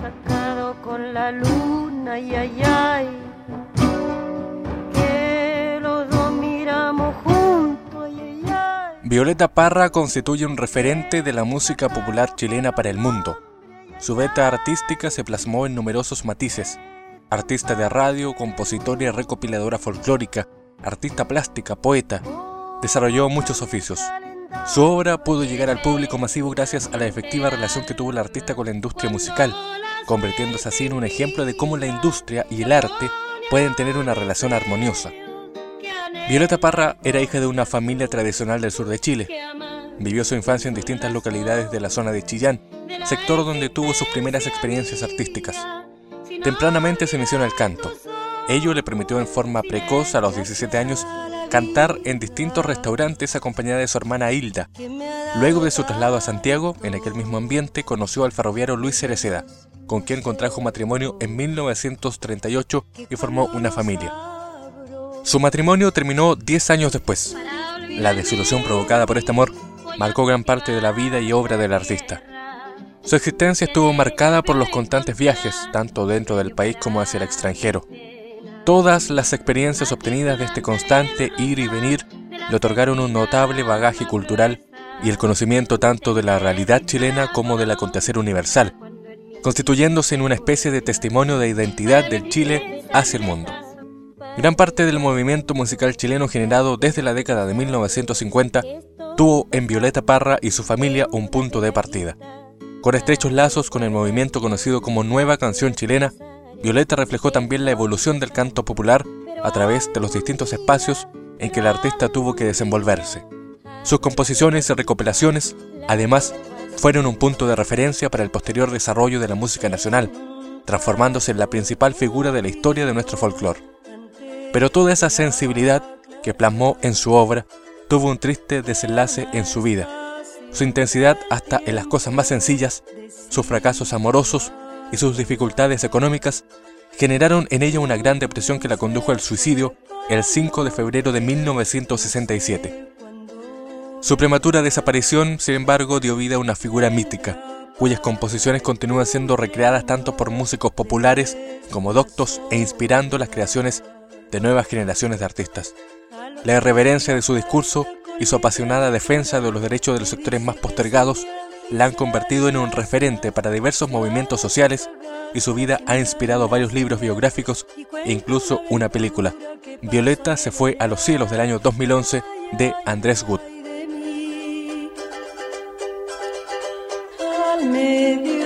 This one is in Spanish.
sacado con la luna, ay, ay, ay. Que los dos miramos juntos. Violeta Parra constituye un referente de la música popular chilena para el mundo. Su beta artística se plasmó en numerosos matices. Artista de radio, compositora y recopiladora folclórica, artista plástica, poeta. Desarrolló muchos oficios. Su obra pudo llegar al público masivo gracias a la efectiva relación que tuvo el artista con la industria musical, convirtiéndose así en un ejemplo de cómo la industria y el arte pueden tener una relación armoniosa. Violeta Parra era hija de una familia tradicional del sur de Chile. Vivió su infancia en distintas localidades de la zona de Chillán, sector donde tuvo sus primeras experiencias artísticas. Tempranamente se inició en el canto. Ello le permitió en forma precoz, a los 17 años, cantar en distintos restaurantes acompañada de su hermana Hilda. Luego de su traslado a Santiago, en aquel mismo ambiente, conoció al ferroviario Luis Cereceda, con quien contrajo matrimonio en 1938 y formó una familia. Su matrimonio terminó 10 años después. La desilusión provocada por este amor marcó gran parte de la vida y obra del artista. Su existencia estuvo marcada por los constantes viajes, tanto dentro del país como hacia el extranjero. Todas las experiencias obtenidas de este constante ir y venir le otorgaron un notable bagaje cultural y el conocimiento tanto de la realidad chilena como del acontecer universal, constituyéndose en una especie de testimonio de identidad del Chile hacia el mundo. Gran parte del movimiento musical chileno generado desde la década de 1950 tuvo en Violeta Parra y su familia un punto de partida. Con estrechos lazos con el movimiento conocido como Nueva Canción Chilena, Violeta reflejó también la evolución del canto popular a través de los distintos espacios en que el artista tuvo que desenvolverse. Sus composiciones y recopilaciones, además, fueron un punto de referencia para el posterior desarrollo de la música nacional, transformándose en la principal figura de la historia de nuestro folclore. Pero toda esa sensibilidad que plasmó en su obra tuvo un triste desenlace en su vida. Su intensidad hasta en las cosas más sencillas, sus fracasos amorosos y sus dificultades económicas generaron en ella una gran depresión que la condujo al suicidio el 5 de febrero de 1967. Su prematura desaparición, sin embargo, dio vida a una figura mítica, cuyas composiciones continúan siendo recreadas tanto por músicos populares como doctos e inspirando las creaciones de nuevas generaciones de artistas. La irreverencia de su discurso y su apasionada defensa de los derechos de los sectores más postergados la han convertido en un referente para diversos movimientos sociales y su vida ha inspirado varios libros biográficos e incluso una película. Violeta se fue a los cielos del año 2011 de Andrés Wood. Medio